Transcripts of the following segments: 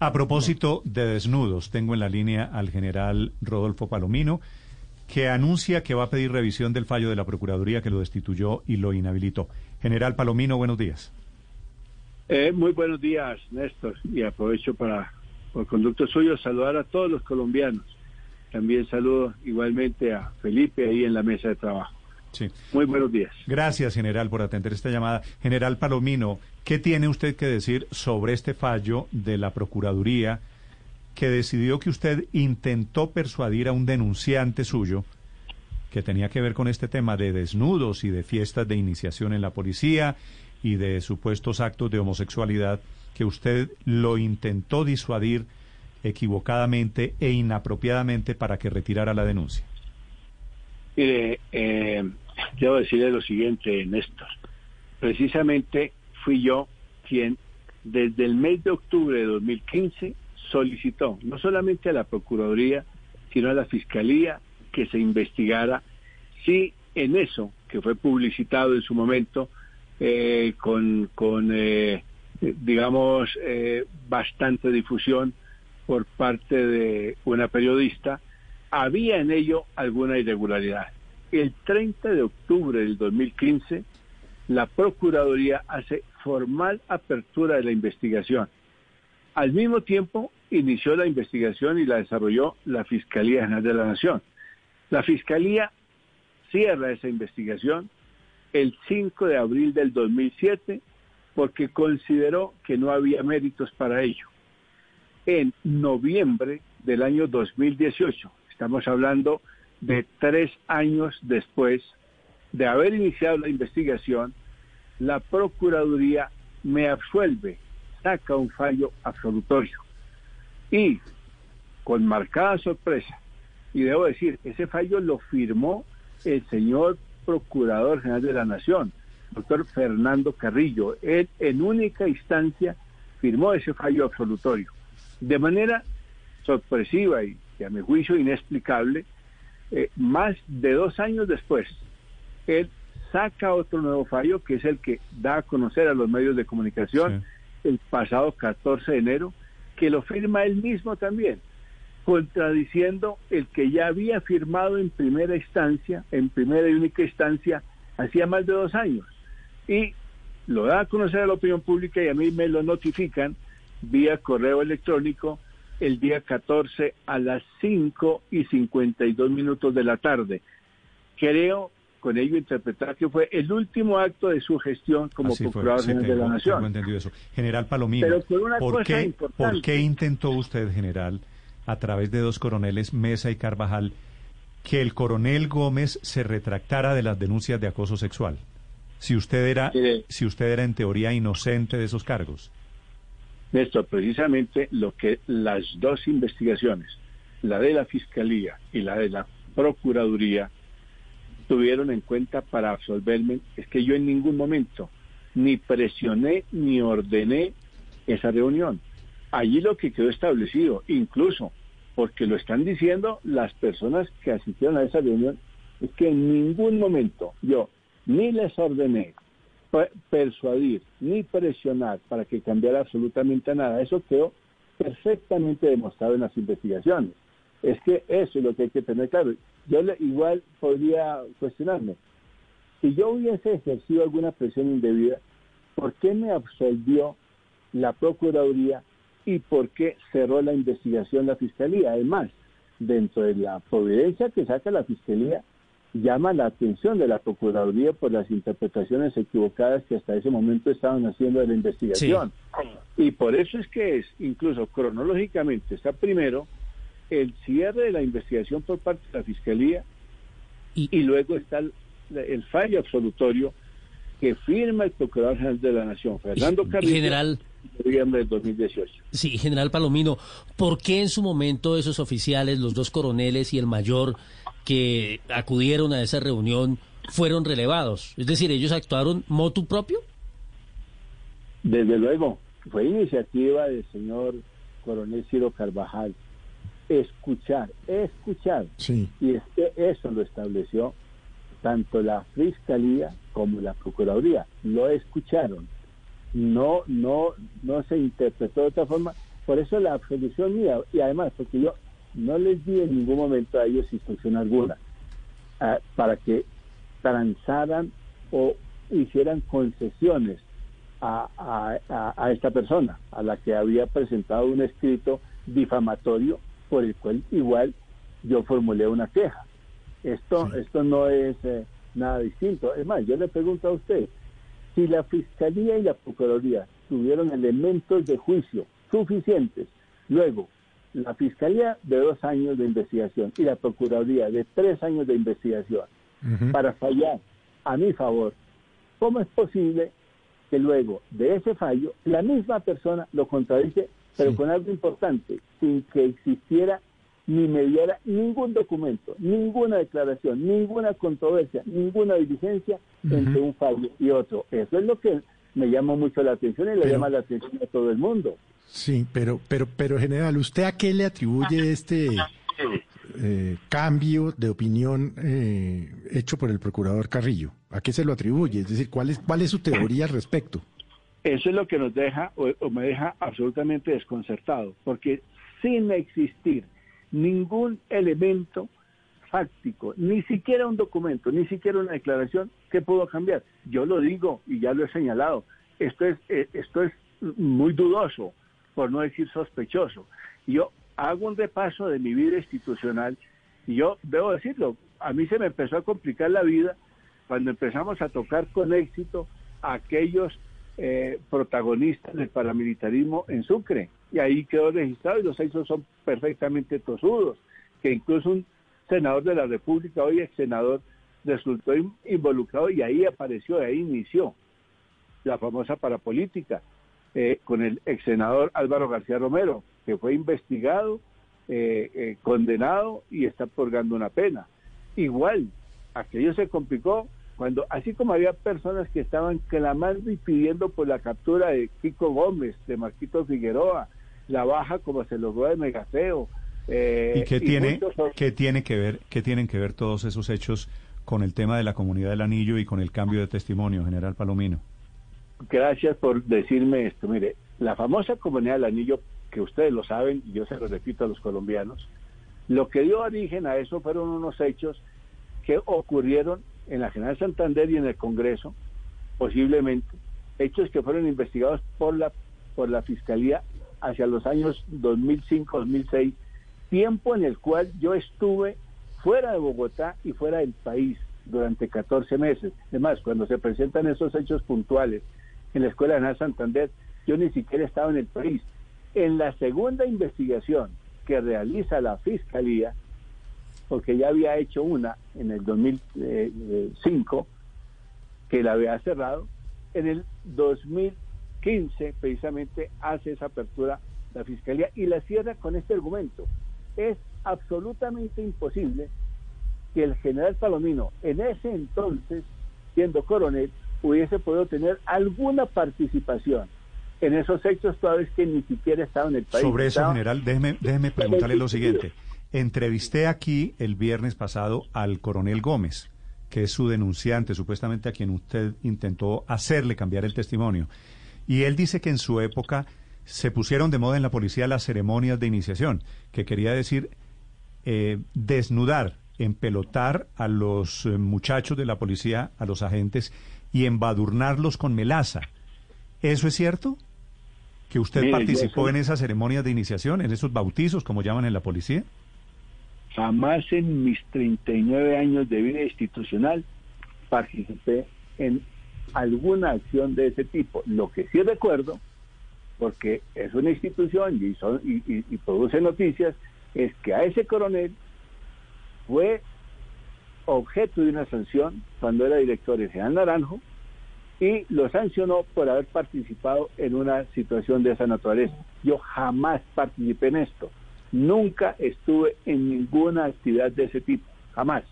A propósito de desnudos, tengo en la línea al general Rodolfo Palomino, que anuncia que va a pedir revisión del fallo de la Procuraduría que lo destituyó y lo inhabilitó. General Palomino, buenos días. Eh, muy buenos días, Néstor, y aprovecho para, por conducto suyo, saludar a todos los colombianos. También saludo igualmente a Felipe ahí en la mesa de trabajo. Sí. Muy buenos días. Gracias, general, por atender esta llamada. General Palomino, ¿qué tiene usted que decir sobre este fallo de la Procuraduría que decidió que usted intentó persuadir a un denunciante suyo que tenía que ver con este tema de desnudos y de fiestas de iniciación en la policía y de supuestos actos de homosexualidad, que usted lo intentó disuadir equivocadamente e inapropiadamente para que retirara la denuncia? Mire, eh, debo decirle lo siguiente, Néstor. Precisamente fui yo quien desde el mes de octubre de 2015 solicitó no solamente a la Procuraduría, sino a la Fiscalía que se investigara si en eso que fue publicitado en su momento eh, con, con eh, digamos, eh, bastante difusión por parte de una periodista, había en ello alguna irregularidad. El 30 de octubre del 2015, la Procuraduría hace formal apertura de la investigación. Al mismo tiempo, inició la investigación y la desarrolló la Fiscalía General de la Nación. La Fiscalía cierra esa investigación el 5 de abril del 2007 porque consideró que no había méritos para ello. En noviembre del año 2018, estamos hablando de tres años después de haber iniciado la investigación, la Procuraduría me absuelve, saca un fallo absolutorio. Y con marcada sorpresa, y debo decir, ese fallo lo firmó el señor Procurador General de la Nación, doctor Fernando Carrillo. Él en única instancia firmó ese fallo absolutorio. De manera sorpresiva y, a mi juicio inexplicable, eh, más de dos años después, él saca otro nuevo fallo que es el que da a conocer a los medios de comunicación sí. el pasado 14 de enero, que lo firma él mismo también, contradiciendo el que ya había firmado en primera instancia, en primera y única instancia, hacía más de dos años. Y lo da a conocer a la opinión pública y a mí me lo notifican vía correo electrónico el día 14 a las 5 y 52 minutos de la tarde. Creo con ello interpretar que fue el último acto de su gestión como Así Procurador General de la Nación. entendido eso. General Palomino, Pero con una ¿por, cosa qué, importante. ¿por qué intentó usted, general, a través de dos coroneles, Mesa y Carvajal, que el coronel Gómez se retractara de las denuncias de acoso sexual? Si usted era, si usted era en teoría inocente de esos cargos. Néstor, precisamente lo que las dos investigaciones, la de la Fiscalía y la de la Procuraduría, tuvieron en cuenta para absolverme es que yo en ningún momento ni presioné ni ordené esa reunión. Allí lo que quedó establecido, incluso porque lo están diciendo las personas que asistieron a esa reunión, es que en ningún momento yo ni les ordené persuadir ni presionar para que cambiara absolutamente nada. Eso quedó perfectamente demostrado en las investigaciones. Es que eso es lo que hay que tener claro. Yo le- igual podría cuestionarme. Si yo hubiese ejercido alguna presión indebida, ¿por qué me absolvió la Procuraduría y por qué cerró la investigación la Fiscalía? Además, dentro de la providencia que saca la Fiscalía, llama la atención de la Procuraduría por las interpretaciones equivocadas que hasta ese momento estaban haciendo de la investigación. Y por eso es que es, incluso cronológicamente, está primero el cierre de la investigación por parte de la Fiscalía y, luego está el, el fallo absolutorio que firma el Procurador General de la Nación, Fernando Carrillo, General, noviembre del 2018. Sí, general Palomino, ¿por qué en su momento esos oficiales, los dos coroneles y el mayor que acudieron a esa reunión, fueron relevados? Es decir, ¿ellos actuaron motu propio? Desde luego, fue iniciativa del señor coronel Ciro Carvajal. Escuchar, escuchar. Sí. Y es que eso lo estableció tanto la Fiscalía como la Procuraduría. Lo escucharon. No, no, no se interpretó de otra forma. Por eso la absolución mía, y además porque yo no les di en ningún momento a ellos instrucción alguna ah, para que transaran o hicieran concesiones a, a, a, esta persona, a la que había presentado un escrito difamatorio por el cual igual yo formulé una queja. Esto, Sí. esto no es eh, nada distinto. Es más, yo le pregunto a usted, si la Fiscalía y la Procuraduría tuvieron elementos de juicio suficientes, luego la Fiscalía de dos años de investigación y la Procuraduría de tres años de investigación para fallar a mi favor, ¿cómo es posible que luego de ese fallo la misma persona lo contradice, pero Sí. con algo importante, sin que existiera ni mediara ningún documento, ninguna declaración, ninguna controversia, ninguna diligencia entre un fallo y otro? Eso es lo que me llama mucho la atención y le Pero- llama la atención a todo el mundo. Sí, pero, pero, pero general, ¿usted a qué le atribuye este eh, cambio de opinión eh, hecho por el procurador Carrillo? ¿A qué se lo atribuye? Es decir, ¿cuál es, cuál es su teoría al respecto? Eso es lo que nos deja o, o me deja absolutamente desconcertado, porque sin existir ningún elemento fáctico, ni siquiera un documento, ni siquiera una declaración, ¿qué pudo cambiar? Yo lo digo y ya lo he señalado, esto es, eh, esto es muy dudoso, por no decir sospechoso. Yo hago un repaso de mi vida institucional y yo debo decirlo, a mí se me empezó a complicar la vida cuando empezamos a tocar con éxito a aquellos eh, protagonistas del paramilitarismo en Sucre. Y ahí quedó registrado y los hechos son perfectamente tosudos, que incluso un senador de la República, hoy ex senador, resultó in- involucrado y ahí apareció, ahí inició la famosa parapolítica eh, con el ex senador Álvaro García Romero, que fue investigado, eh, eh, condenado y está purgando una pena. Igual, aquello se complicó cuando, así como había personas que estaban clamando y pidiendo por la captura de Kiko Gómez, de Marquito Figueroa, la baja como se logró de Megafeo. eh, ¿Y qué tiene, muchos qué tiene que ver, qué tienen que ver todos esos hechos con el tema de la comunidad del anillo y con el cambio de testimonio, general Palomino? Gracias por decirme esto. Mire, la famosa comunidad del anillo, que ustedes lo saben, y yo se lo repito a los colombianos, lo que dio origen a eso fueron unos hechos que ocurrieron en la General Santander y en el Congreso, posiblemente, hechos que fueron investigados por la, por la Fiscalía hacia los años 2005-2006, tiempo en el cual yo estuve fuera de Bogotá y fuera del país durante 14 meses. Además, cuando se presentan esos hechos puntuales en la Escuela General Santander, yo ni siquiera estaba en el país. En la segunda investigación que realiza la Fiscalía, porque ya había hecho una en el 2005, que la había cerrado, en el 2015 precisamente hace esa apertura la Fiscalía y la cierra con este argumento. Es absolutamente imposible que el general Palomino, en ese entonces, siendo coronel, hubiese podido tener alguna participación en esos hechos, toda vez que ni siquiera estaba en el país. Sobre eso, Estaba- general, déjeme, déjeme preguntarle lo siguiente. Entrevisté aquí el viernes pasado al coronel Gómez, que es su denunciante, supuestamente a quien usted intentó hacerle cambiar el testimonio. Y él dice que en su época se pusieron de moda en la policía las ceremonias de iniciación, que quería decir eh, desnudar, empelotar a los eh, muchachos de la policía, a los agentes, y embadurnarlos con melaza. ¿Eso es cierto? ¿Que usted Mire, participó soy- en esas ceremonias de iniciación, en esos bautizos, como llaman en la policía? Jamás en mis 39 años de vida institucional participé en alguna acción de ese tipo. Lo que sí recuerdo, porque es una institución y, son- y- y- y produce noticias, es que a ese coronel fue objeto de una sanción cuando era director el general Naranjo y lo sancionó por haber participado en una situación de esa naturaleza. Yo jamás participé en esto. Nunca estuve en ninguna actividad de ese tipo. Jamás.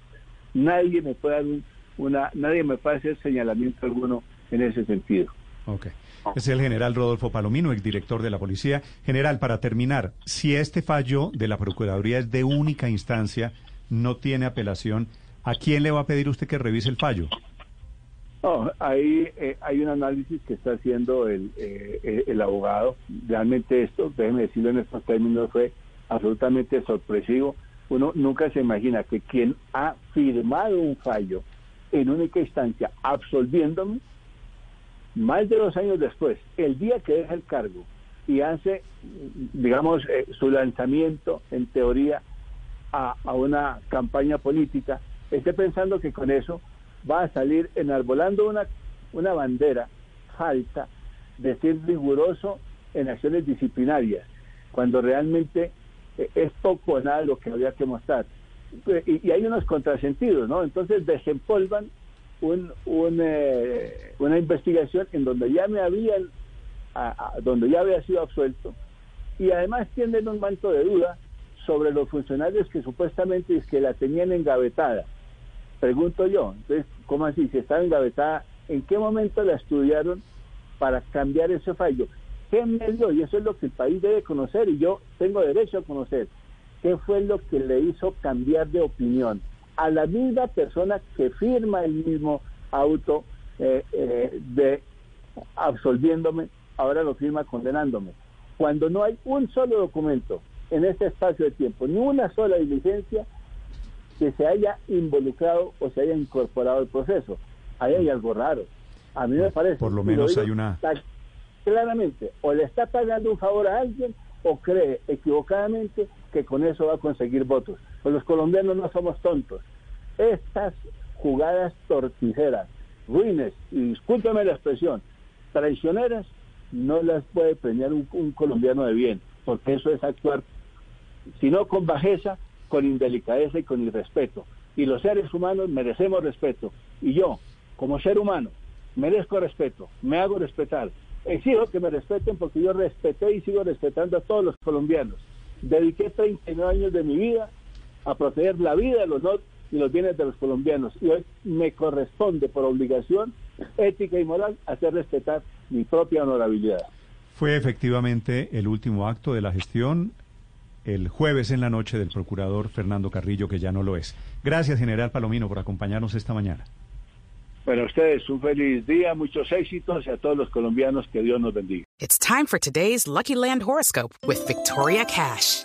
Nadie me puede dar una, nadie me puede hacer señalamiento alguno en ese sentido. Ok. Es el general Rodolfo Palomino, director de la policía. General, para terminar, si este fallo de la Procuraduría es de única instancia, no tiene apelación, ¿a quién le va a pedir usted que revise el fallo? No, ahí eh, hay un análisis que está haciendo el, eh, el abogado. Realmente esto, déjeme decirlo en estos términos, fue absolutamente sorpresivo. Uno nunca se imagina que quien ha firmado un fallo en única instancia absolviéndome, más de dos años después, el día que deja el cargo y hace, digamos, eh, su lanzamiento en teoría a, a, una campaña política, esté pensando que con eso va a salir enarbolando una, una bandera falsa de ser riguroso en acciones disciplinarias, cuando realmente eh, es poco o nada lo que habría que mostrar. Y, y hay unos contrasentidos, ¿no? Entonces desempolvan un, un, eh, una investigación en donde ya me habían, donde ya había sido absuelto, y además tienen un manto de duda sobre los funcionarios que supuestamente es que la tenían engavetada. Pregunto yo, entonces, ¿cómo así? Si estaba engavetada, ¿en qué momento la estudiaron para cambiar ese fallo? ¿Qué medio? Y eso es lo que el país debe conocer y yo tengo derecho a conocer. ¿Qué fue lo que le hizo cambiar de opinión? A la misma persona que firma el mismo auto eh, eh, de absolviéndome, ahora lo firma condenándome. Cuando no hay un solo documento en este espacio de tiempo, ni una sola diligencia que se haya involucrado o se haya incorporado al proceso. Ahí hay algo raro. A mí me parece. Por lo menos lo hay una. Claramente, o le está pagando un favor a alguien o cree equivocadamente que con eso va a conseguir votos. Pues los colombianos no somos tontos. Estas jugadas torticeras, ruines, y discúlpeme la expresión, traicioneras, no las puede premiar un, colombiano de bien, porque eso es actuar, si no con bajeza, con indelicadeza y con irrespeto. Y los seres humanos merecemos respeto. Y yo, como ser humano, merezco respeto, me hago respetar. Exijo que me respeten porque yo respeté y sigo respetando a todos los colombianos. Dediqué 39 años de mi vida a proteger la vida, el honor y los bienes de los colombianos. Y hoy me corresponde por obligación ética y moral hacer respetar mi propia honorabilidad. Fue efectivamente el último acto de la gestión el jueves en la noche del procurador Fernando Carrillo, que ya no lo es. Gracias, general Palomino, por acompañarnos esta mañana. Bueno, ustedes un feliz día, muchos éxitos y a todos los colombianos que Dios nos bendiga. It's time for today's Lucky Land horoscope with Victoria Cash.